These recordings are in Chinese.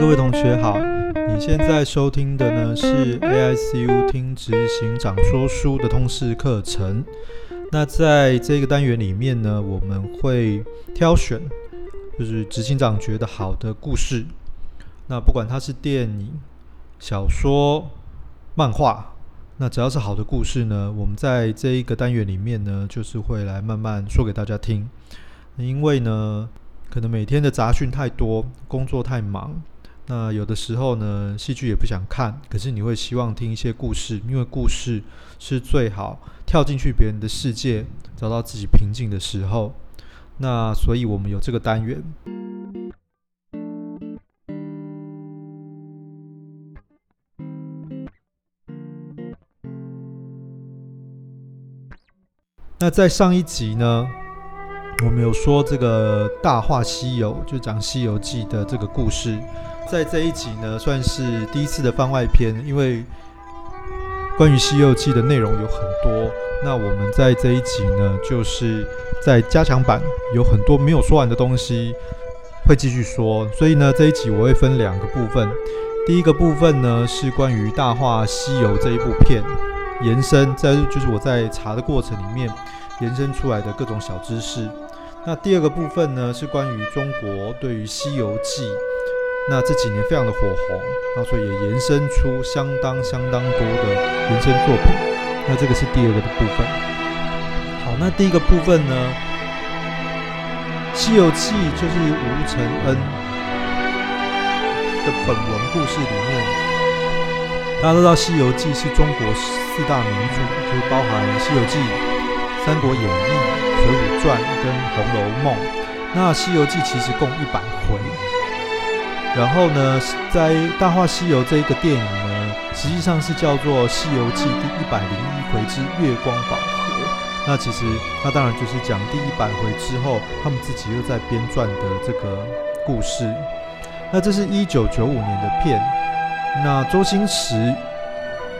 各位同学好，你现在收听的呢是 AICU 听执行长说书的通识课程。那在这个单元里面呢，我们会挑选就是执行长觉得好的故事。那不管它是电影、小说、漫画，那只要是好的故事呢，我们在这一个单元里面呢，就是会来慢慢说给大家听。因为呢，可能每天的杂讯太多，工作太忙。那有的时候呢，戏剧也不想看，可是你会希望听一些故事，因为故事是最好跳进去别人的世界，找到自己平静的时候。那所以我们有这个单元。那在上一集呢，我们有说这个《大话西游》，就讲《西游记》的这个故事。在这一集呢，算是第一次的番外篇，因为关于《西游记》的内容有很多。那我们在这一集呢，就是在加强版有很多没有说完的东西，会继续说。所以呢，这一集我会分两个部分。第一个部分呢，是关于《大话西游》这一部片延伸，在就是我在查的过程里面延伸出来的各种小知识。那第二个部分呢，是关于中国对于《西游记》。那这几年非常的火红，那所以也延伸出相当相当多的延伸作品。那这个是第二个的部分。好，那第一个部分呢，《西游记》就是吴承恩的本文故事里面，大家都知道《西游记》是中国四大名著，就是包含《西游记》、《三国演义》、《水浒传》跟《红楼梦》。那《西游记》其实共一百回。然后呢，在《大话西游》这一个电影呢，实际上是叫做《西游记》第一百零一回之月光宝盒。那其实它当然就是讲第一百回之后，他们自己又在编撰的这个故事。那这是一九九五年的片。那周星驰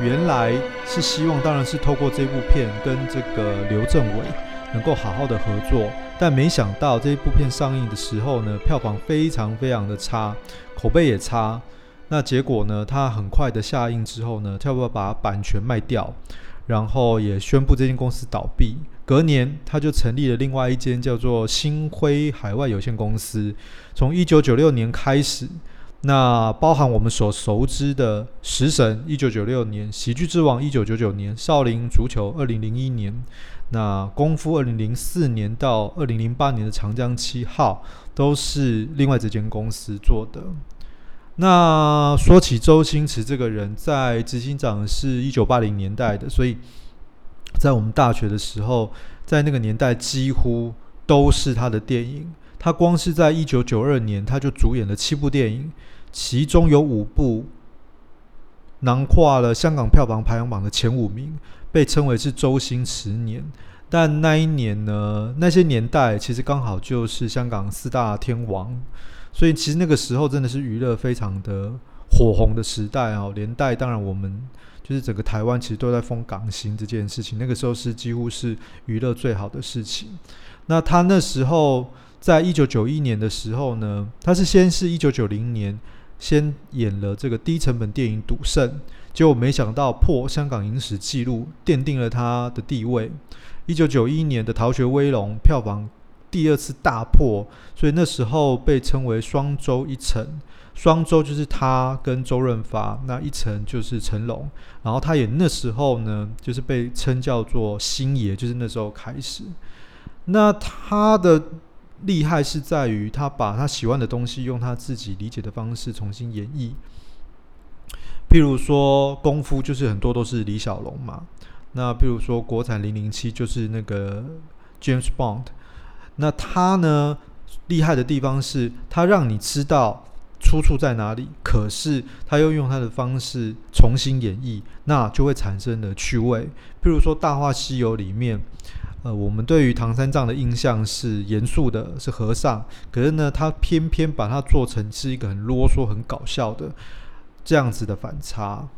原来是希望，当然是透过这部片跟这个刘镇伟能够好好的合作。但没想到这一部片上映的时候呢，票房非常非常的差，口碑也差。那结果呢，他很快的下映之后呢，他要把版权卖掉，然后也宣布这间公司倒闭。隔年，他就成立了另外一间叫做星辉海外有限公司。从一九九六年开始，那包含我们所熟知的《食神》一九九六年，《喜剧之王》一九九九年，《少林足球》二零零一年。那功夫二零零四年到二零零八年的长江七号都是另外这间公司做的。那说起周星驰这个人，在执行长是一九八零年代的，所以在我们大学的时候，在那个年代几乎都是他的电影。他光是在一九九二年，他就主演了七部电影，其中有五部囊括了香港票房排行榜的前五名。被称为是周星驰年，但那一年呢，那些年代其实刚好就是香港四大天王，所以其实那个时候真的是娱乐非常的火红的时代哦。连带当然我们就是整个台湾其实都在封港星这件事情，那个时候是几乎是娱乐最好的事情。那他那时候在一九九一年的时候呢，他是先是一九九零年先演了这个低成本电影《赌圣》。结果没想到破香港影史纪录，奠定了他的地位。一九九一年的《逃学威龙》票房第二次大破，所以那时候被称为双周一成。双周就是他跟周润发，那一成就是成龙。然后他也那时候呢，就是被称叫做星爷，就是那时候开始。那他的厉害是在于，他把他喜欢的东西用他自己理解的方式重新演绎。譬如说功夫就是很多都是李小龙嘛，那譬如说国产零零七就是那个 James Bond，那他呢厉害的地方是他让你知道出处在哪里，可是他又用他的方式重新演绎，那就会产生了趣味。譬如说《大话西游》里面，呃，我们对于唐三藏的印象是严肃的，是和尚，可是呢，他偏偏把它做成是一个很啰嗦、很搞笑的。这样子的反差，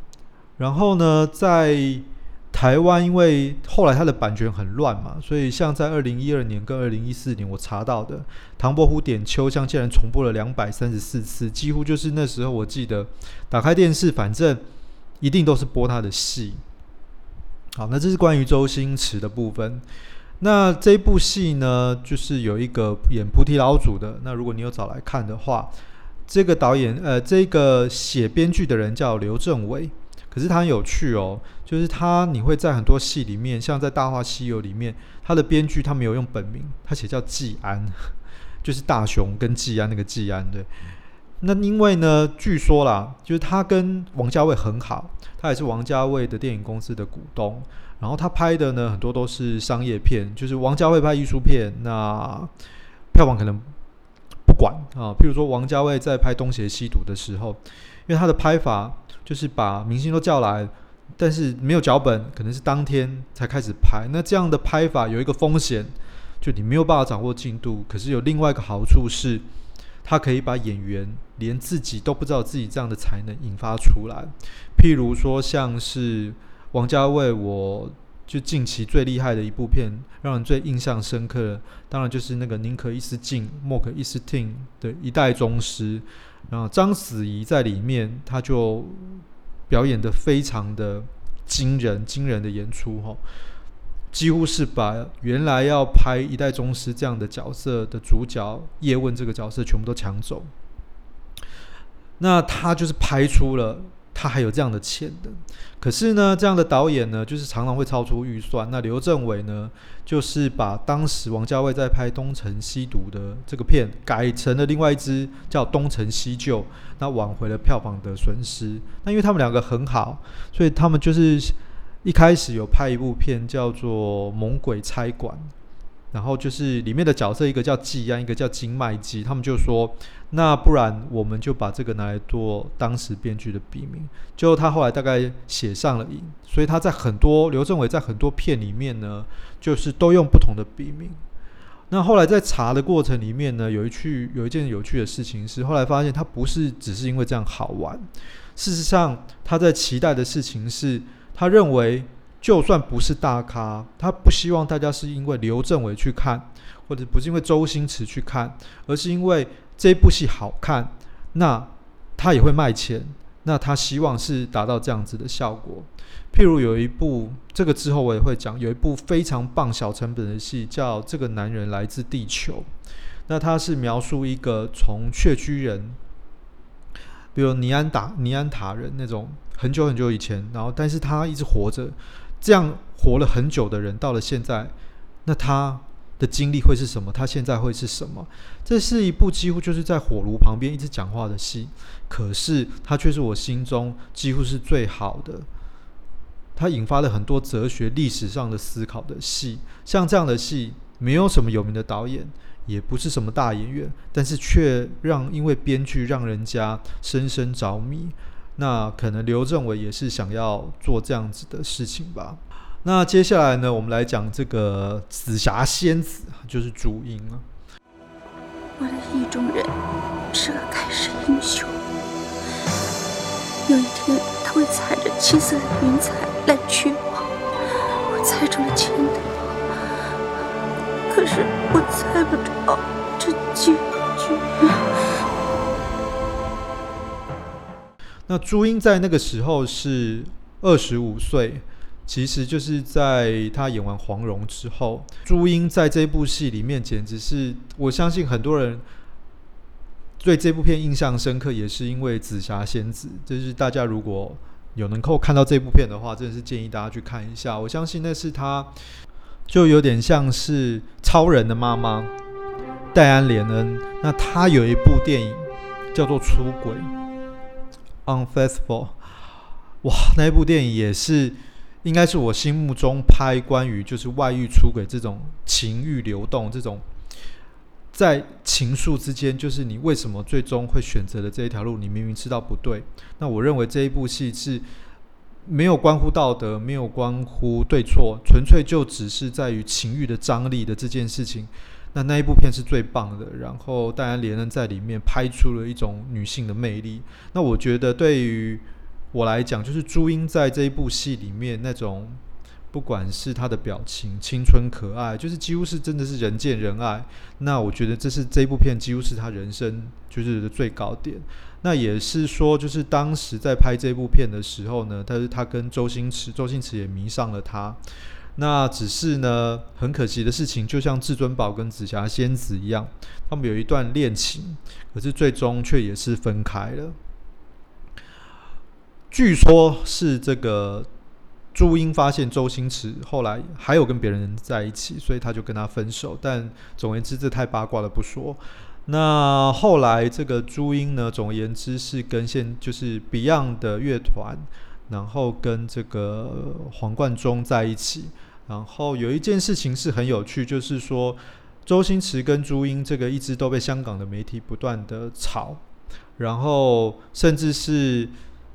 然后呢，在台湾因为后来它的版权很乱嘛，所以像在二零一二年跟二零一四年我查到的《唐伯虎点秋香》竟然重播了两百三十四次，几乎就是那时候我记得打开电视，反正一定都是播他的戏。好，那这是关于周星驰的部分。那这部戏呢，就是有一个演菩提老祖的。那如果你有找来看的话，这个导演呃，这个写编剧的人叫刘镇伟。可是他很有趣哦，就是他你会在很多戏里面，像在《大话西游》里面，他的编剧他没有用本名，他写叫季安，就是大雄跟季安那个季安对。那因为呢，据说啦，就是他跟王家卫很好，他也是王家卫的电影公司的股东。然后他拍的呢，很多都是商业片，就是王家卫拍艺术片，那票房可能啊。譬如说，王家卫在拍《东邪西毒》的时候，因为他的拍法就是把明星都叫来，但是没有脚本，可能是当天才开始拍。那这样的拍法有一个风险，就你没有办法掌握进度。可是有另外一个好处是，他可以把演员连自己都不知道自己这样的才能引发出来。譬如说，像是。王家卫，我就近期最厉害的一部片，让人最印象深刻，当然就是那个宁可一丝进，莫可一丝听的一代宗师。然后章子怡在里面，她就表演得非常的惊人，惊人的演出哈，几乎是把原来要拍一代宗师这样的角色的主角叶问这个角色全部都抢走。那他就是拍出了。他还有这样的潜能，可是呢，这样的导演呢，就是常常会超出预算。那刘镇伟呢，就是把当时王家卫在拍《东成西毒》的这个片改成了另外一支叫《东成西就》，那挽回了票房的损失。那因为他们两个很好，所以他们就是一开始有拍一部片叫做《猛鬼差馆》。然后就是里面的角色，一个叫季安，一个叫金麦基。他们就说，那不然我们就把这个拿来做当时编剧的笔名。就他后来大概写上了瘾，所以他在很多刘镇伟在很多片里面呢，就是都用不同的笔名。那后来在查的过程里面呢，有一句有一件有趣的事情是，后来发现他不是只是因为这样好玩，事实上他在期待的事情是，他认为。就算不是大咖，他不希望大家是因为刘镇伟去看，或者不是因为周星驰去看，而是因为这部戏好看，那他也会卖钱。那他希望是达到这样子的效果。譬如有一部，这个之后我也会讲，有一部非常棒小成本的戏叫《这个男人来自地球》，那他是描述一个从穴居人，比如尼安达尼安塔人那种很久很久以前，然后但是他一直活着。这样活了很久的人，到了现在，那他的经历会是什么？他现在会是什么？这是一部几乎就是在火炉旁边一直讲话的戏，可是它却是我心中几乎是最好的。它引发了很多哲学、历史上的思考的戏。像这样的戏，没有什么有名的导演，也不是什么大演员，但是却让因为编剧让人家深深着迷。那可能刘政委也是想要做这样子的事情吧。那接下来呢，我们来讲这个紫霞仙子，就是朱茵啊。我的意中人是个盖世英雄，有一天他会踩着七色的云彩来娶我，我猜中了前头，可是我猜不着这结局。那朱茵在那个时候是二十五岁，其实就是在她演完黄蓉之后，朱茵在这部戏里面简直是，我相信很多人对这部片印象深刻，也是因为紫霞仙子。就是大家如果有能够看到这部片的话，真的是建议大家去看一下。我相信那是她，就有点像是超人的妈妈戴安莲恩。那她有一部电影叫做《出轨》。Unfaithful，哇，那一部电影也是，应该是我心目中拍关于就是外遇出轨这种情欲流动，这种在情愫之间，就是你为什么最终会选择的这一条路？你明明知道不对。那我认为这一部戏是没有关乎道德，没有关乎对错，纯粹就只是在于情欲的张力的这件事情。那那一部片是最棒的，然后戴安莲恩在里面拍出了一种女性的魅力。那我觉得对于我来讲，就是朱茵在这一部戏里面那种不管是她的表情青春可爱，就是几乎是真的是人见人爱。那我觉得这是这部片几乎是她人生就是的最高点。那也是说，就是当时在拍这部片的时候呢，但是他跟周星驰，周星驰也迷上了他。那只是呢，很可惜的事情，就像至尊宝跟紫霞仙子一样，他们有一段恋情，可是最终却也是分开了。据说，是这个朱茵发现周星驰后来还有跟别人在一起，所以他就跟他分手。但总而言之，这太八卦了，不说。那后来这个朱茵呢，总而言之是跟现就是 Beyond 的乐团。然后跟这个黄贯中在一起，然后有一件事情是很有趣，就是说周星驰跟朱茵这个一直都被香港的媒体不断的炒，然后甚至是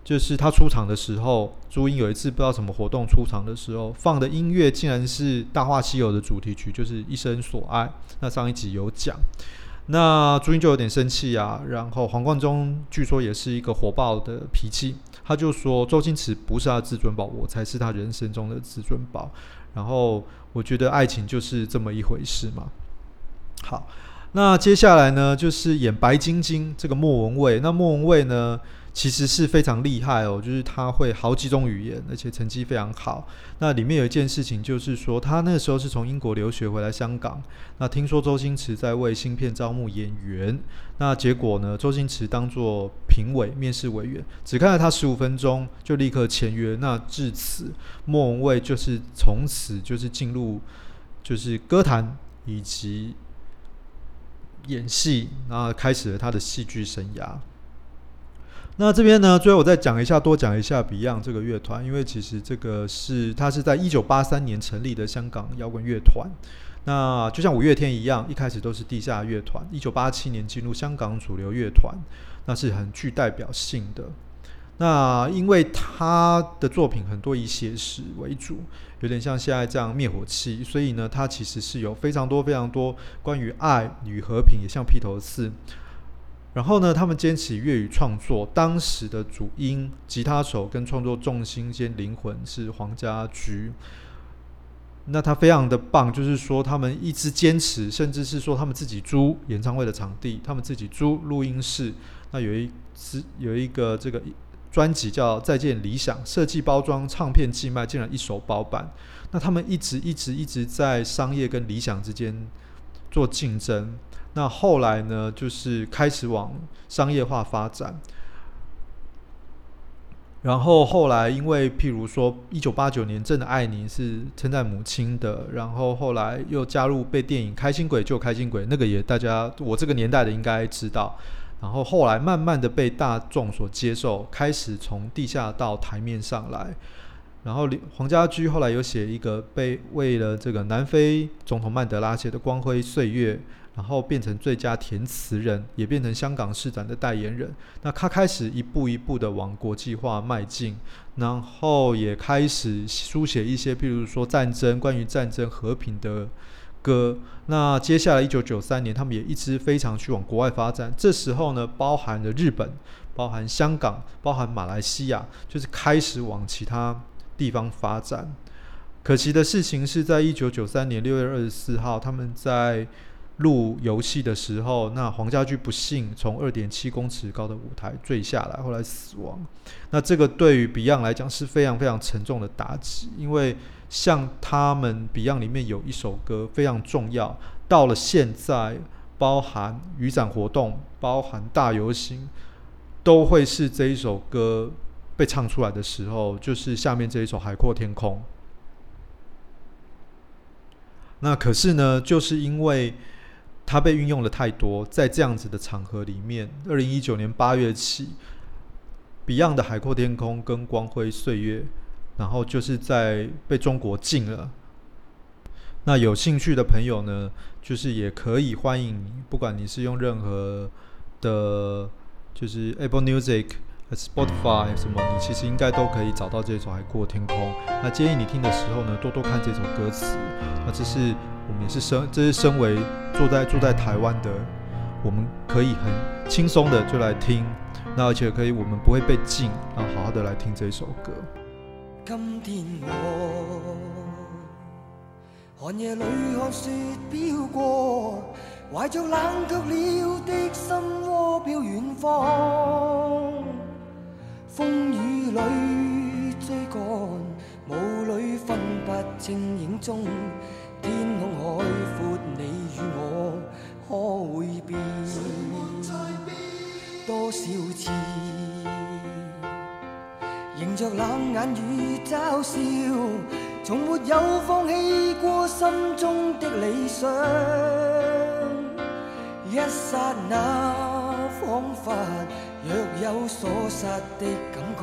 就是他出场的时候，朱茵有一次不知道什么活动出场的时候放的音乐竟然是《大话西游》的主题曲，就是《一生所爱》。那上一集有讲。那朱茵就有点生气啊，然后黄贯中据说也是一个火爆的脾气，他就说周星驰不是他的至尊宝，我才是他人生中的至尊宝。然后我觉得爱情就是这么一回事嘛。好，那接下来呢，就是演白晶晶这个莫文蔚，那莫文蔚呢，其实是非常厉害哦，就是他会好几种语言，而且成绩非常好。那里面有一件事情，就是说他那时候是从英国留学回来香港。那听说周星驰在为新片招募演员，那结果呢，周星驰当做评委、面试委员，只看了他十五分钟就立刻签约。那至此，莫文蔚就是从此就是进入就是歌坛以及演戏，然后开始了他的戏剧生涯。那这边呢，最后我再讲一下，多讲一下 Beyond 这个乐团，因为其实这个是它是在一九八三年成立的香港摇滚乐团。那就像五月天一样，一开始都是地下乐团，一九八七年进入香港主流乐团，那是很具代表性的。那因为他的作品很多以写实为主，有点像现在这样灭火器，所以呢，他其实是有非常多非常多关于爱与和平，也像披头四。然后呢，他们坚持粤语创作，当时的主音、吉他手跟创作重心兼灵魂是黄家驹。那他非常的棒，就是说他们一直坚持，甚至是说他们自己租演唱会的场地，他们自己租录音室。那有一支有一个这个专辑叫《再见理想》，设计包装唱片寄卖，竟然一手包办。那他们一直一直一直在商业跟理想之间做竞争。那后来呢，就是开始往商业化发展。然后后来，因为譬如说，一九八九年《真的爱你》是称赞母亲的，然后后来又加入被电影《开心鬼救开心鬼》，那个也大家我这个年代的应该知道。然后后来慢慢的被大众所接受，开始从地下到台面上来。然后黄家驹后来有写一个被为了这个南非总统曼德拉写的《光辉岁月》。然后变成最佳填词人，也变成香港市长的代言人。那他开始一步一步的往国际化迈进，然后也开始书写一些，譬如说战争、关于战争和平的歌。那接下来一九九三年，他们也一直非常去往国外发展。这时候呢，包含了日本、包含香港、包含马来西亚，就是开始往其他地方发展。可惜的事情是在一九九三年六月二十四号，他们在录游戏的时候，那黄家驹不幸从二点七公尺高的舞台坠下来，后来死亡。那这个对于 Beyond 来讲是非常非常沉重的打击，因为像他们 Beyond 里面有一首歌非常重要，到了现在，包含雨伞活动、包含大游行，都会是这一首歌被唱出来的时候，就是下面这一首《海阔天空》。那可是呢，就是因为。它被运用了太多，在这样子的场合里面，二零一九年八月起，Beyond 的《海阔天空》跟《光辉岁月》，然后就是在被中国禁了。那有兴趣的朋友呢，就是也可以欢迎你，不管你是用任何的，就是 Apple Music。Spotify 什么，你其实应该都可以找到这首《海阔天空》。那建议你听的时候呢，多多看这首歌词。那这是我们也是身，这是身为坐在住在台湾的，我们可以很轻松的就来听。那而且可以，我们不会被禁，然后好好的来听这首歌。今天我寒夜里看雪飘过，怀着冷却了的心窝飘远方。风雨里追赶，雾里分不清影踪。天空海阔，你与我可会变？多少次？迎着冷眼与嘲笑，从没有放弃过心中的理想。一刹那，仿佛若有所失的感觉，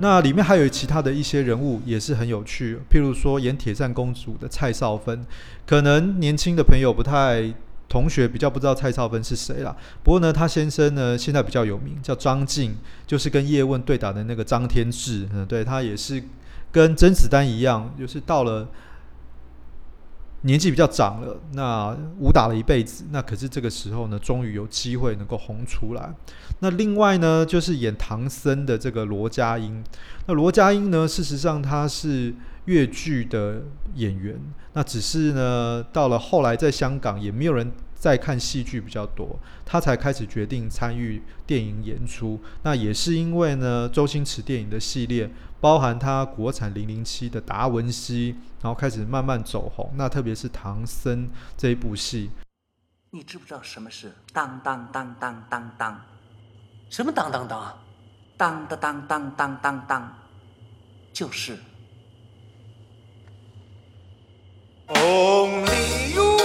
那里面还有其他的一些人物也是很有趣，譬如说演铁扇公主的蔡少芬，可能年轻的朋友不太，同学比较不知道蔡少芬是谁啦。不过呢，他先生呢现在比较有名，叫张晋，就是跟叶问对打的那个张天志，嗯，对，他也是跟甄子丹一样，就是到了。年纪比较长了，那武打了一辈子，那可是这个时候呢，终于有机会能够红出来。那另外呢，就是演唐僧的这个罗家英。那罗家英呢，事实上他是粤剧的演员，那只是呢，到了后来在香港也没有人。再看戏剧比较多，他才开始决定参与电影演出。那也是因为呢，周星驰电影的系列，包含他国产《零零七》的达文西，然后开始慢慢走红。那特别是唐僧这一部戏，你知不知道什么是当当当当当当？什么当当当？当当当当当当当，就是。Only you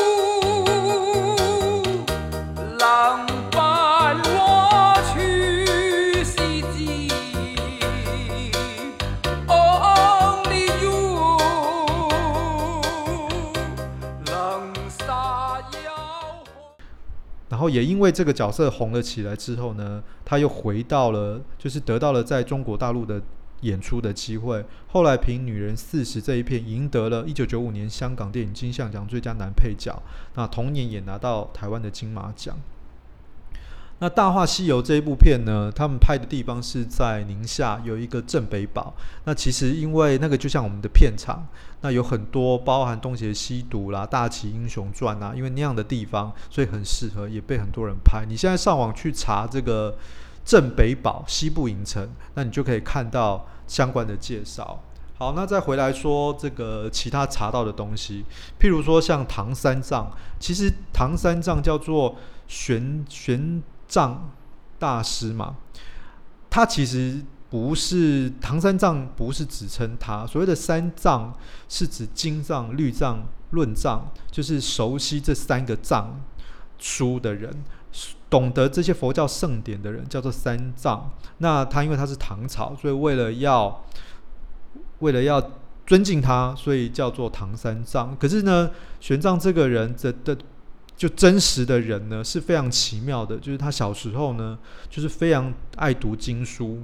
后也因为这个角色红了起来之后呢，他又回到了，就是得到了在中国大陆的演出的机会。后来凭《女人四十》这一片，赢得了一九九五年香港电影金像奖最佳男配角。那同年也拿到台湾的金马奖。那《大话西游》这一部片呢，他们拍的地方是在宁夏，有一个镇北堡。那其实因为那个就像我们的片场，那有很多包含《东邪西毒》啦、《大奇英雄传》啊，因为那样的地方，所以很适合，也被很多人拍。你现在上网去查这个镇北堡西部影城，那你就可以看到相关的介绍。好，那再回来说这个其他查到的东西，譬如说像唐三藏，其实唐三藏叫做玄玄。奘大师嘛，他其实不是唐三藏，不是指称他。所谓的三藏是指经藏、律藏、论藏，就是熟悉这三个藏书的人，懂得这些佛教圣典的人，叫做三藏。那他因为他是唐朝，所以为了要为了要尊敬他，所以叫做唐三藏。可是呢，玄奘这个人的的。就真实的人呢是非常奇妙的，就是他小时候呢就是非常爱读经书，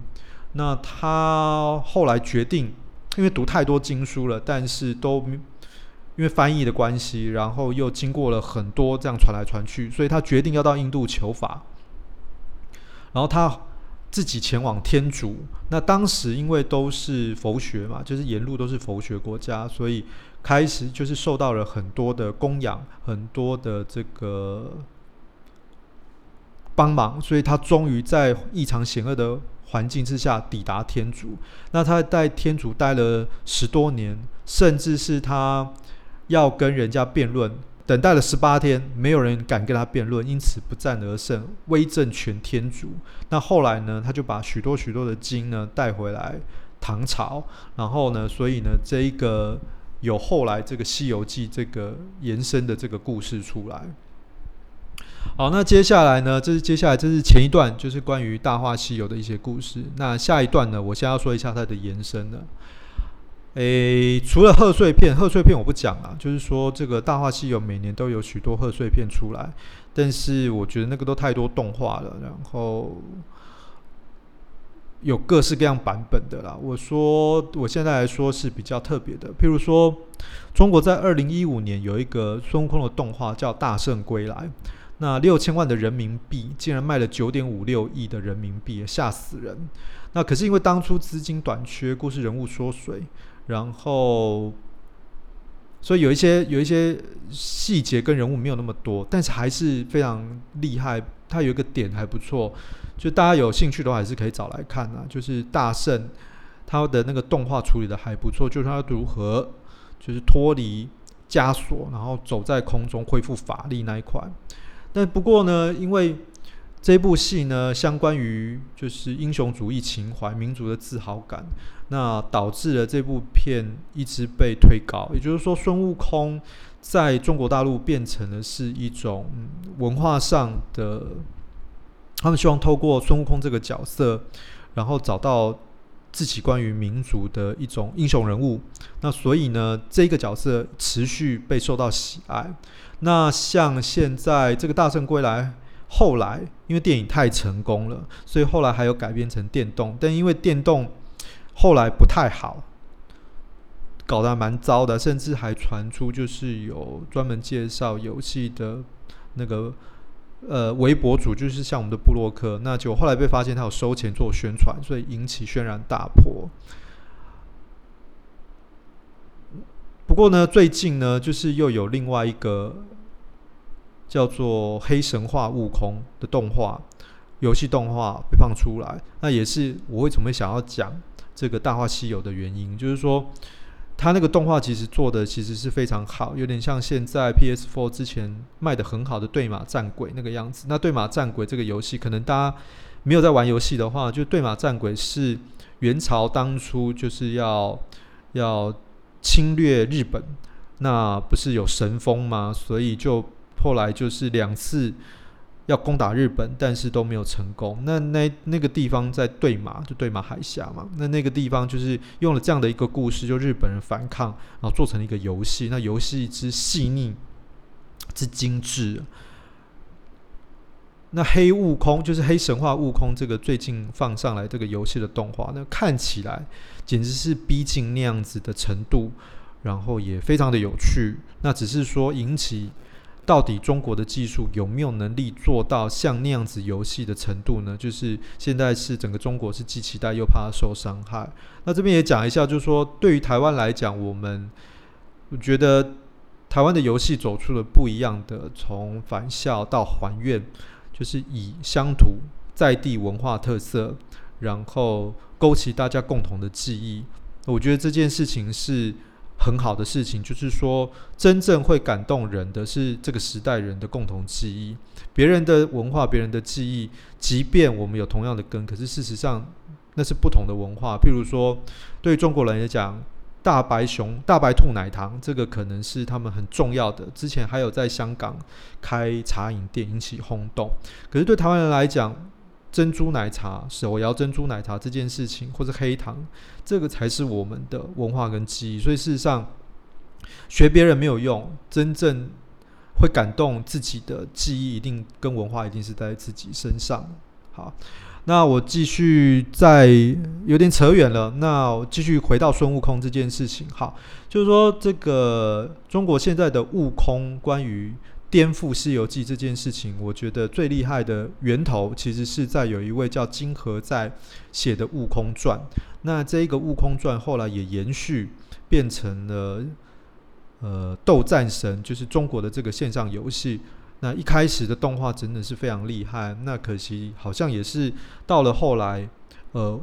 那他后来决定，因为读太多经书了，但是都因为翻译的关系，然后又经过了很多这样传来传去，所以他决定要到印度求法，然后他自己前往天竺。那当时因为都是佛学嘛，就是沿路都是佛学国家，所以。开始就是受到了很多的供养，很多的这个帮忙，所以他终于在异常险恶的环境之下抵达天竺。那他在天竺待了十多年，甚至是他要跟人家辩论，等待了十八天，没有人敢跟他辩论，因此不战而胜，威震全天竺。那后来呢，他就把许多许多的经呢带回来唐朝，然后呢，所以呢，这一个。有后来这个《西游记》这个延伸的这个故事出来。好，那接下来呢？这是接下来这是前一段，就是关于《大话西游》的一些故事。那下一段呢？我先要说一下它的延伸了。诶，除了贺岁片，贺岁片我不讲了。就是说，这个《大话西游》每年都有许多贺岁片出来，但是我觉得那个都太多动画了，然后有各式各样版本的啦。我说，我现在来说是比较特别的，譬如说，中国在二零一五年有一个孙悟空的动画叫《大圣归来》。那六千万的人民币竟然卖了九点五六亿的人民币，吓死人！那可是因为当初资金短缺，故事人物缩水，然后所以有一些有一些细节跟人物没有那么多，但是还是非常厉害。它有一个点还不错，就大家有兴趣的话还是可以找来看啊。就是大圣他的那个动画处理的还不错，就是他如何就是脱离枷锁，然后走在空中恢复法力那一块。但不过呢，因为这部戏呢，相关于就是英雄主义情怀、民族的自豪感，那导致了这部片一直被推高。也就是说，孙悟空在中国大陆变成了是一种文化上的，他们希望透过孙悟空这个角色，然后找到自己关于民族的一种英雄人物。那所以呢，这个角色持续被受到喜爱。那像现在这个《大圣归来》，后来因为电影太成功了，所以后来还有改编成电动，但因为电动后来不太好，搞得还蛮糟的，甚至还传出就是有专门介绍游戏的那个呃微博主，就是像我们的布洛克，那就后来被发现他有收钱做宣传，所以引起轩然大波。不过呢，最近呢，就是又有另外一个叫做《黑神话：悟空》的动画游戏动画被放出来，那也是我为什么会想要讲这个《大话西游》的原因，就是说，它那个动画其实做的其实是非常好，有点像现在 PS4 之前卖的很好的《对马战鬼》那个样子。那《对马战鬼》这个游戏，可能大家没有在玩游戏的话，就《对马战鬼》是元朝当初就是要要。侵略日本，那不是有神风吗？所以就后来就是两次要攻打日本，但是都没有成功。那那那个地方在对马，就对马海峡嘛。那那个地方就是用了这样的一个故事，就日本人反抗，然后做成了一个游戏。那游戏之细腻，之精致。那黑悟空就是黑神话悟空，这个最近放上来这个游戏的动画，那看起来简直是逼近那样子的程度，然后也非常的有趣。那只是说引起到底中国的技术有没有能力做到像那样子游戏的程度呢？就是现在是整个中国是既期待又怕受伤害。那这边也讲一下，就是说对于台湾来讲，我们我觉得台湾的游戏走出了不一样的，从返校到还愿。就是以乡土在地文化特色，然后勾起大家共同的记忆。我觉得这件事情是很好的事情。就是说，真正会感动人的是这个时代人的共同记忆。别人的文化，别人的记忆，即便我们有同样的根，可是事实上那是不同的文化。譬如说，对中国人来讲。大白熊、大白兔奶糖，这个可能是他们很重要的。之前还有在香港开茶饮店引起轰动。可是对台湾人来讲，珍珠奶茶、手摇珍珠奶茶这件事情，或者黑糖，这个才是我们的文化跟记忆。所以事实上，学别人没有用，真正会感动自己的记忆，一定跟文化一定是在自己身上。好。那我继续再有点扯远了。那我继续回到孙悟空这件事情。好，就是说这个中国现在的悟空，关于颠覆《西游记》这件事情，我觉得最厉害的源头，其实是在有一位叫金河在写的《悟空传》。那这一个《悟空传》后来也延续变成了呃《斗战神》，就是中国的这个线上游戏。那一开始的动画真的是非常厉害，那可惜好像也是到了后来，呃，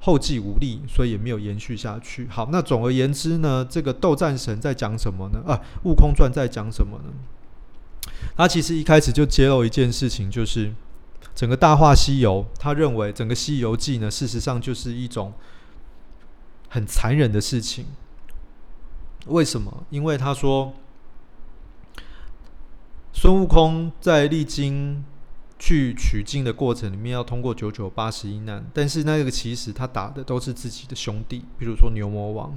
后继无力，所以也没有延续下去。好，那总而言之呢，这个斗战神在讲什么呢？啊，悟空传在讲什么呢？他其实一开始就揭露一件事情，就是整个大话西游，他认为整个西游记呢，事实上就是一种很残忍的事情。为什么？因为他说。孙悟空在历经去取经的过程里面，要通过九九八十一难，但是那个其实他打的都是自己的兄弟，比如说牛魔王，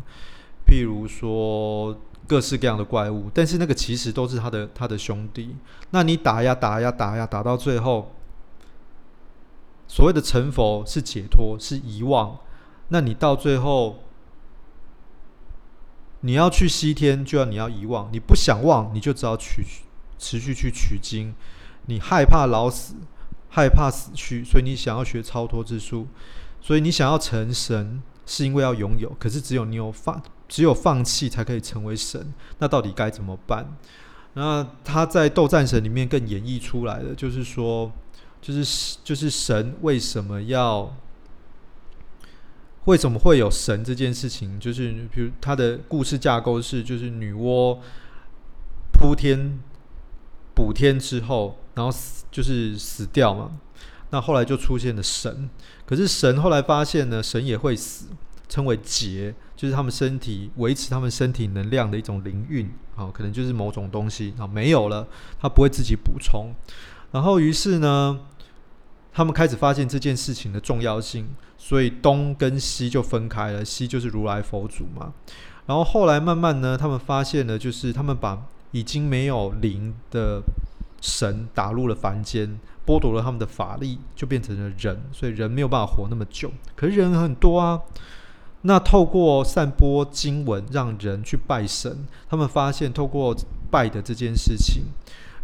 譬如说各式各样的怪物，但是那个其实都是他的他的兄弟。那你打呀打呀打呀打到最后，所谓的成佛是解脱，是遗忘。那你到最后，你要去西天，就要你要遗忘，你不想忘，你就只要取持续去取经。你害怕老死，害怕死去，所以你想要学超脱之术，所以你想要成神，是因为要拥有。可是只有你有放，只有放弃才可以成为神。那到底该怎么办？那他在斗战神里面更演绎出来的，就是说，就是就是神为什么要，为什么会有神这件事情？就是比如他的故事架构是，就是女娲铺天补天之后。然后死就是死掉嘛，那后来就出现了神，可是神后来发现呢，神也会死，称为劫，就是他们身体维持他们身体能量的一种灵运，啊，可能就是某种东西啊没有了，他不会自己补充，然后于是呢，他们开始发现这件事情的重要性，所以东跟西就分开了，西就是如来佛祖嘛，然后后来慢慢呢，他们发现了，就是他们把已经没有灵的。神打入了凡间，剥夺了他们的法力，就变成了人，所以人没有办法活那么久。可是人很多啊，那透过散播经文，让人去拜神，他们发现透过拜的这件事情，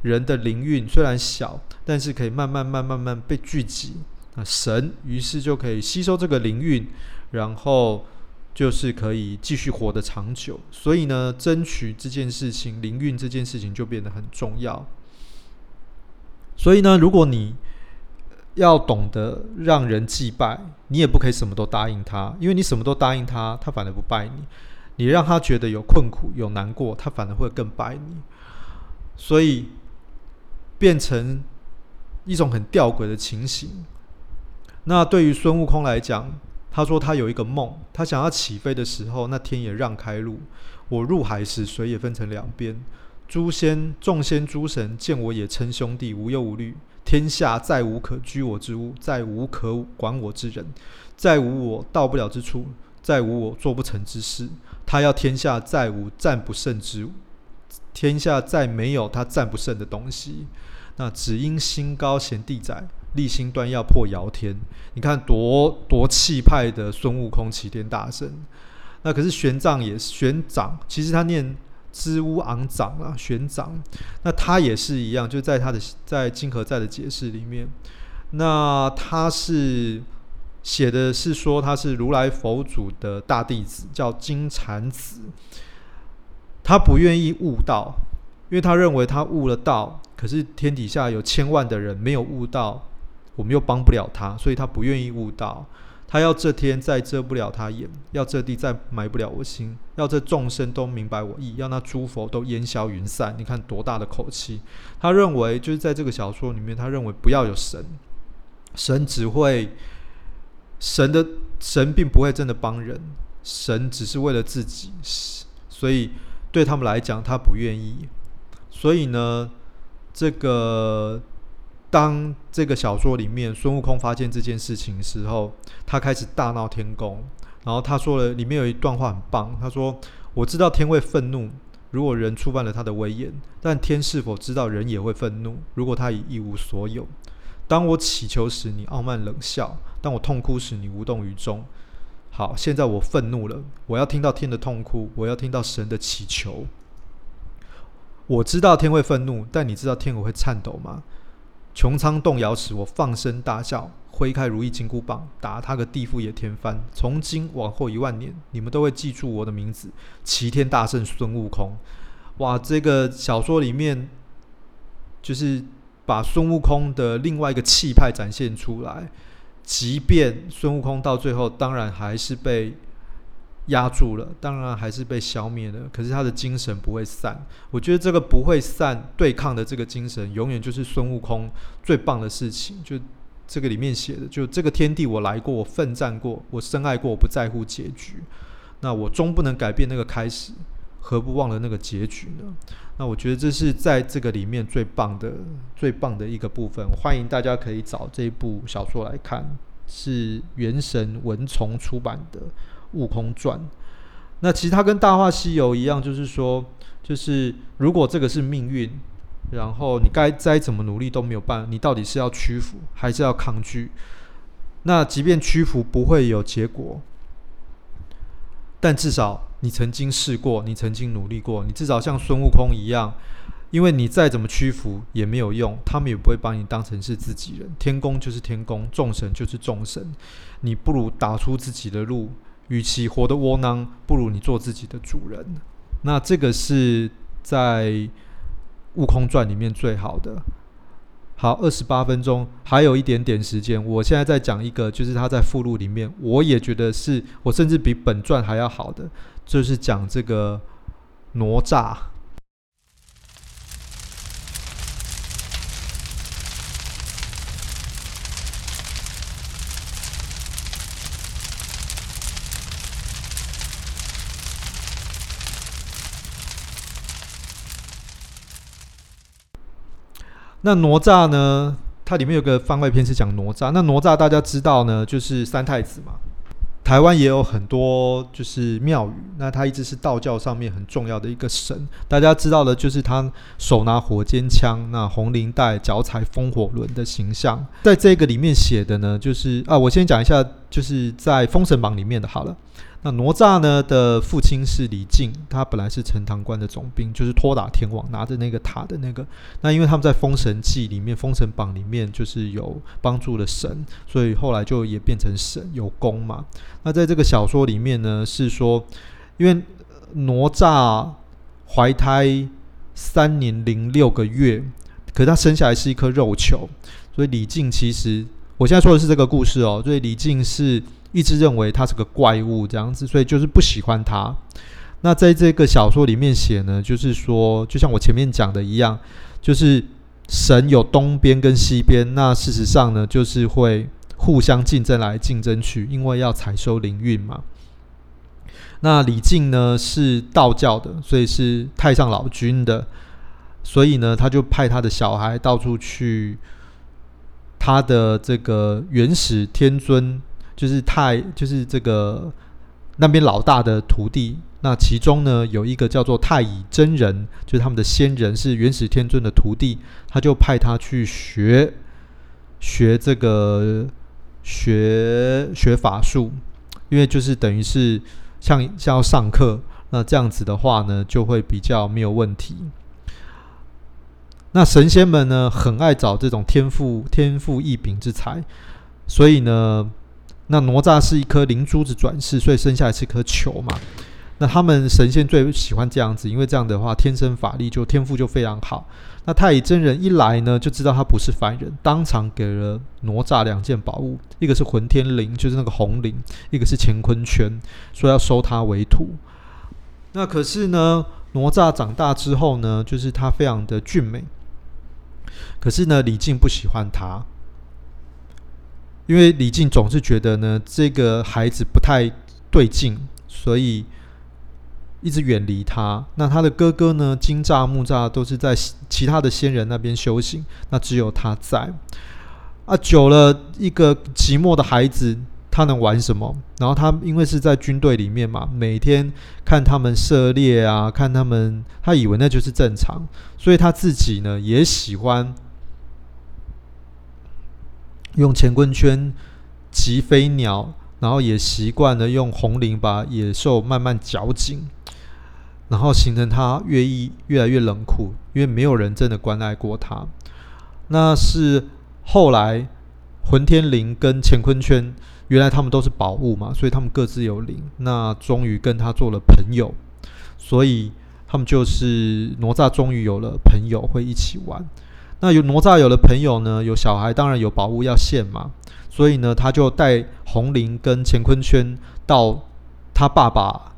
人的灵运虽然小，但是可以慢慢、慢、慢慢被聚集。那神于是就可以吸收这个灵运，然后就是可以继续活得长久。所以呢，争取这件事情，灵运这件事情就变得很重要。所以呢，如果你要懂得让人祭拜，你也不可以什么都答应他，因为你什么都答应他，他反而不拜你。你让他觉得有困苦、有难过，他反而会更拜你。所以变成一种很吊诡的情形。那对于孙悟空来讲，他说他有一个梦，他想要起飞的时候，那天也让开路。我入海时，水也分成两边。诸仙、众仙、诸神见我也称兄弟，无忧无虑。天下再无可居我之物，再无可管我之人，再无我到不了之处，再无我做不成之事。他要天下再无战不胜之物，天下再没有他战不胜的东西。那只因心高贤地窄，立心断要破尧天。你看多多气派的孙悟空齐天大圣。那可是玄奘也是玄奘，其实他念。支吾昂长啊，玄长，那他也是一样，就在他的在金河在的解释里面，那他是写的是说他是如来佛祖的大弟子，叫金蝉子。他不愿意悟道，因为他认为他悟了道，可是天底下有千万的人没有悟道，我们又帮不了他，所以他不愿意悟道。他要这天再遮不了他眼，要这地再埋不了我心，要这众生都明白我意，要那诸佛都烟消云散。你看多大的口气！他认为就是在这个小说里面，他认为不要有神，神只会神的神并不会真的帮人，神只是为了自己，所以对他们来讲，他不愿意。所以呢，这个。当这个小说里面孙悟空发现这件事情时候，他开始大闹天宫。然后他说了，里面有一段话很棒。他说：“我知道天会愤怒，如果人触犯了他的威严；但天是否知道人也会愤怒，如果他已一无所有？当我祈求时，你傲慢冷笑；当我痛哭时，你无动于衷。好，现在我愤怒了，我要听到天的痛哭，我要听到神的祈求。我知道天会愤怒，但你知道天我会颤抖吗？”穹苍动摇时，我放声大笑，挥开如意金箍棒，打他个地覆也天翻。从今往后一万年，你们都会记住我的名字——齐天大圣孙悟空。哇，这个小说里面就是把孙悟空的另外一个气派展现出来。即便孙悟空到最后，当然还是被。压住了，当然还是被消灭了。可是他的精神不会散。我觉得这个不会散对抗的这个精神，永远就是孙悟空最棒的事情。就这个里面写的，就这个天地我来过，我奋战过，我深爱过，我不在乎结局。那我终不能改变那个开始，何不忘了那个结局呢？那我觉得这是在这个里面最棒的、最棒的一个部分。欢迎大家可以找这部小说来看，是原神文丛出版的《悟空传》。那其实它跟《大话西游》一样，就是说，就是如果这个是命运，然后你该再怎么努力都没有办，你到底是要屈服还是要抗拒？那即便屈服不会有结果，但至少你曾经试过，你曾经努力过，你至少像孙悟空一样，因为你再怎么屈服也没有用，他们也不会把你当成是自己人。天宫就是天宫，众神就是众神，你不如打出自己的路。与其活得窝囊，不如你做自己的主人。那这个是在《悟空传》里面最好的。好，二十八分钟，还有一点点时间。我现在在讲一个，就是他在附录里面，我也觉得是我甚至比本传还要好的，就是讲这个哪吒。那哪吒呢？它里面有个番外篇是讲哪吒。那哪吒大家知道呢，就是三太子嘛。台湾也有很多就是庙宇，那他一直是道教上面很重要的一个神。大家知道的，就是他手拿火尖枪，那红翎带，脚踩风火轮的形象。在这个里面写的呢，就是啊，我先讲一下，就是在《封神榜》里面的好了。那哪吒呢的父亲是李靖，他本来是陈塘关的总兵，就是托打天王拿着那个塔的那个。那因为他们在《封神记》里面，《封神榜》里面就是有帮助了神，所以后来就也变成神有功嘛。那在这个小说里面呢，是说因为哪吒怀胎三年零六个月，可是他生下来是一颗肉球，所以李靖其实我现在说的是这个故事哦，所以李靖是。一直认为他是个怪物这样子，所以就是不喜欢他。那在这个小说里面写呢，就是说，就像我前面讲的一样，就是神有东边跟西边，那事实上呢，就是会互相竞争来竞争去，因为要采收灵运嘛。那李靖呢是道教的，所以是太上老君的，所以呢，他就派他的小孩到处去，他的这个元始天尊。就是太，就是这个那边老大的徒弟，那其中呢有一个叫做太乙真人，就是他们的仙人是元始天尊的徒弟，他就派他去学学这个学学法术，因为就是等于是像像要上课，那这样子的话呢就会比较没有问题。那神仙们呢很爱找这种天赋天赋异禀之才，所以呢。那哪吒是一颗灵珠子转世，所以生下来是颗球嘛。那他们神仙最喜欢这样子，因为这样的话天生法力就天赋就非常好。那太乙真人一来呢，就知道他不是凡人，当场给了哪吒两件宝物，一个是混天绫，就是那个红绫；一个是乾坤圈，说要收他为徒。那可是呢，哪吒长大之后呢，就是他非常的俊美，可是呢，李靖不喜欢他。因为李靖总是觉得呢，这个孩子不太对劲，所以一直远离他。那他的哥哥呢，金吒、木吒都是在其他的仙人那边修行，那只有他在。啊，久了一个寂寞的孩子，他能玩什么？然后他因为是在军队里面嘛，每天看他们射猎啊，看他们，他以为那就是正常，所以他自己呢也喜欢。用乾坤圈击飞鸟，然后也习惯了用红翎把野兽慢慢绞紧，然后形成他越意越来越冷酷，因为没有人真的关爱过他。那是后来混天绫跟乾坤圈，原来他们都是宝物嘛，所以他们各自有灵。那终于跟他做了朋友，所以他们就是哪吒，终于有了朋友会一起玩。那有哪吒有了朋友呢，有小孩，当然有宝物要献嘛。所以呢，他就带红绫跟乾坤圈到他爸爸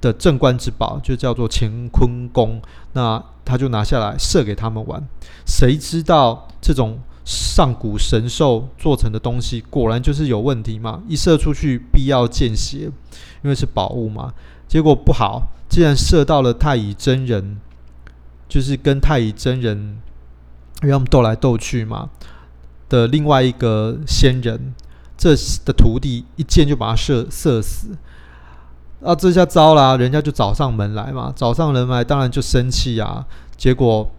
的镇关之宝，就叫做乾坤宫。那他就拿下来射给他们玩。谁知道这种上古神兽做成的东西，果然就是有问题嘛？一射出去必要见血，因为是宝物嘛。结果不好，竟然射到了太乙真人。就是跟太乙真人，因为他们斗来斗去嘛的另外一个仙人，这的徒弟一箭就把他射射死。啊，这下糟了，人家就找上门来嘛，找上门来当然就生气啊。结果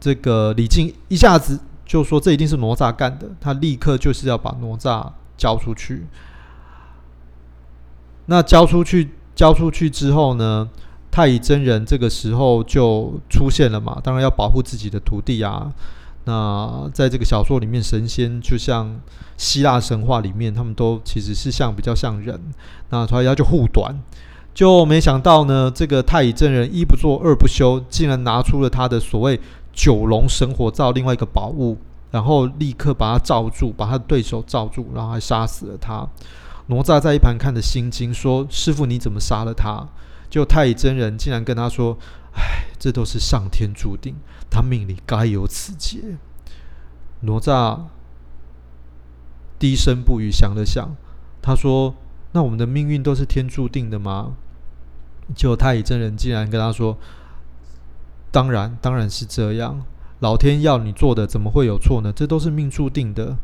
这个李靖一下子就说这一定是哪吒干的，他立刻就是要把哪吒交出去。那交出去，交出去之后呢，太乙真人这个时候就出现了嘛，当然要保护自己的徒弟啊。那在这个小说里面，神仙就像希腊神话里面，他们都其实是像比较像人。那他要就护短，就没想到呢，这个太乙真人一不做二不休，竟然拿出了他的所谓九龙神火罩，另外一个宝物，然后立刻把他罩住，把他的对手罩住，然后还杀死了他。哪吒在一旁看得心惊，说：“师傅你怎么杀了他？”就太乙真人竟然跟他说：“哎，这都是上天注定。”他命里该有此劫。哪吒低声不语，想了想，他说：“那我们的命运都是天注定的吗？”就太乙真人竟然跟他说：“当然，当然是这样。老天要你做的，怎么会有错呢？这都是命注定的。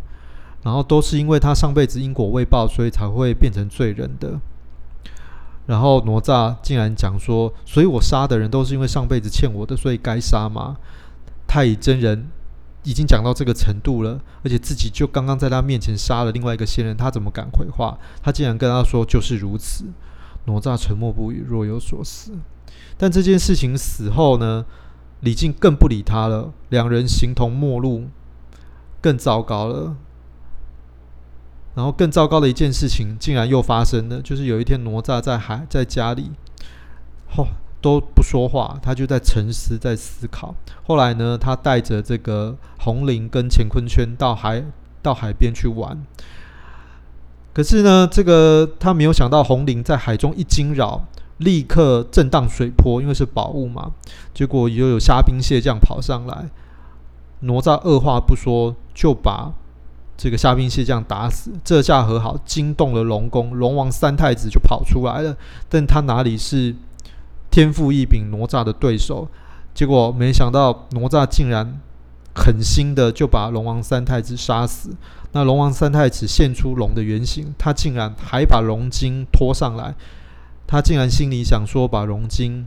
然后都是因为他上辈子因果未报，所以才会变成罪人的。”然后哪吒竟然讲说：“所以我杀的人都是因为上辈子欠我的，所以该杀吗？”太乙真人已经讲到这个程度了，而且自己就刚刚在他面前杀了另外一个仙人，他怎么敢回话？他竟然跟他说就是如此。哪吒沉默不语，若有所思。但这件事情死后呢，李靖更不理他了，两人形同陌路，更糟糕了。然后更糟糕的一件事情竟然又发生了，就是有一天哪吒在海在家里，吼。都不说话，他就在沉思，在思考。后来呢，他带着这个红綾跟乾坤圈到海到海边去玩。可是呢，这个他没有想到，红綾在海中一惊扰，立刻震荡水波，因为是宝物嘛。结果又有虾兵蟹将跑上来，哪吒二话不说就把这个虾兵蟹将打死。这下和好，惊动了龙宫，龙王三太子就跑出来了，但他哪里是？天赋异禀哪吒的对手，结果没想到哪吒竟然狠心的就把龙王三太子杀死。那龙王三太子现出龙的原形，他竟然还把龙筋拖上来。他竟然心里想说，把龙筋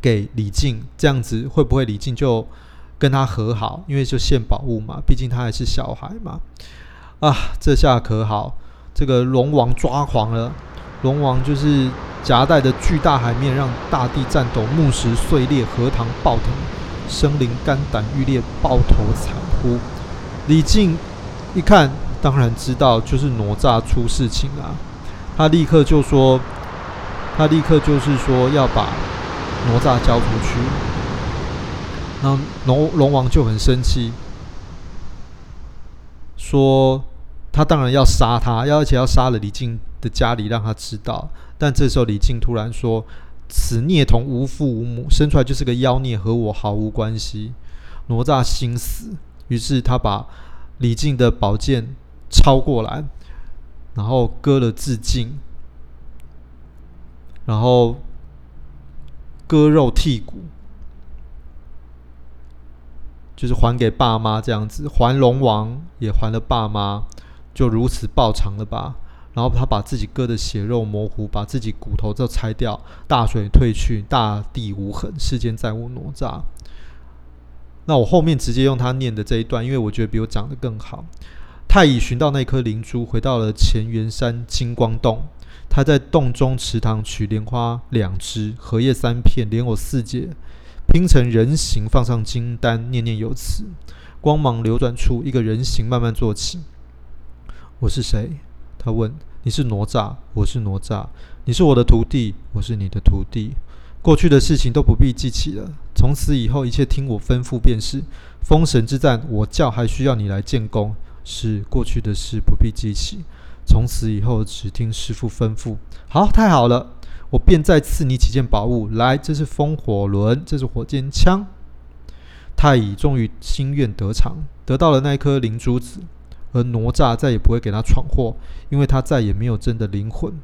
给李靖，这样子会不会李靖就跟他和好？因为就献宝物嘛，毕竟他还是小孩嘛。啊，这下可好，这个龙王抓狂了。龙王就是夹带着巨大海面，让大地颤抖，木石碎裂，荷塘爆腾，生灵肝胆欲裂，抱头惨呼。李靖一看，当然知道就是哪吒出事情了，他立刻就说，他立刻就是说要把哪吒交出去。那龙龙王就很生气，说他当然要杀他，要而且要杀了李靖的家里让他知道，但这时候李靖突然说：“此孽童无父无母，生出来就是个妖孽，和我毫无关系。”哪吒心死，于是他把李靖的宝剑抄过来，然后割了自尽，然后割肉剔骨，就是还给爸妈这样子，还龙王也还了爸妈，就如此报偿了吧。然后他把自己割的血肉模糊，把自己骨头都拆掉，大水退去，大地无痕，世间再无哪吒。那我后面直接用他念的这一段，因为我觉得比我讲的更好。太乙寻到那颗灵珠，回到了乾元山金光洞。他在洞中池塘取莲花两枝，荷叶三片，莲藕四节，拼成人形，放上金丹，念念有词。光芒流转处，一个人形慢慢坐起。我是谁？他问：“你是哪吒，我是哪吒。你是我的徒弟，我是你的徒弟。过去的事情都不必记起了，从此以后一切听我吩咐便是。封神之战，我叫还需要你来建功，是过去的事不必记起。从此以后只听师傅吩咐。好，太好了，我便再赐你几件宝物。来，这是风火轮，这是火箭枪。太乙终于心愿得偿，得到了那颗灵珠子。”而哪吒再也不会给他闯祸，因为他再也没有真的灵魂。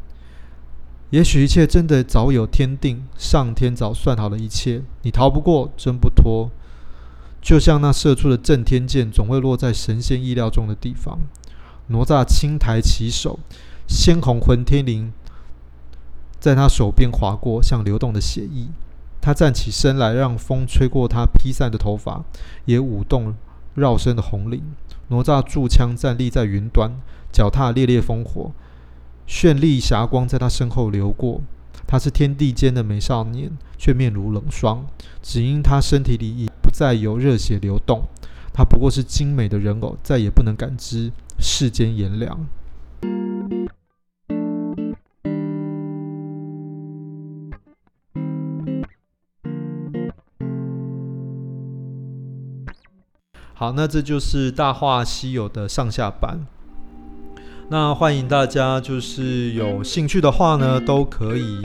也许一切真的早有天定，上天早算好了一切，你逃不过，挣不脱。就像那射出的震天箭，总会落在神仙意料中的地方。哪吒轻抬起手，鲜红混天绫在他手边划过，像流动的血液。他站起身来，让风吹过他披散的头发，也舞动绕身的红翎。哪吒驻枪站立在云端，脚踏烈烈烽火。绚丽霞光在他身后流过，他是天地间的美少年，却面如冷霜，只因他身体里已不再有热血流动。他不过是精美的人偶，再也不能感知世间炎凉。好，那这就是《大话西游》的上下版。那欢迎大家，就是有兴趣的话呢，都可以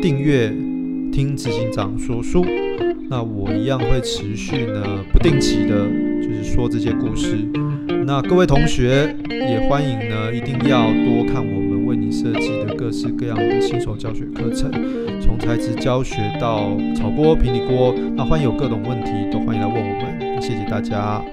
订阅听执行长说书。那我一样会持续呢，不定期的，就是说这些故事。那各位同学也欢迎呢，一定要多看我们为你设计的各式各样的新手教学课程，从材质教学到炒锅、平底锅。那欢迎有各种问题都欢迎来问我们。谢谢大家。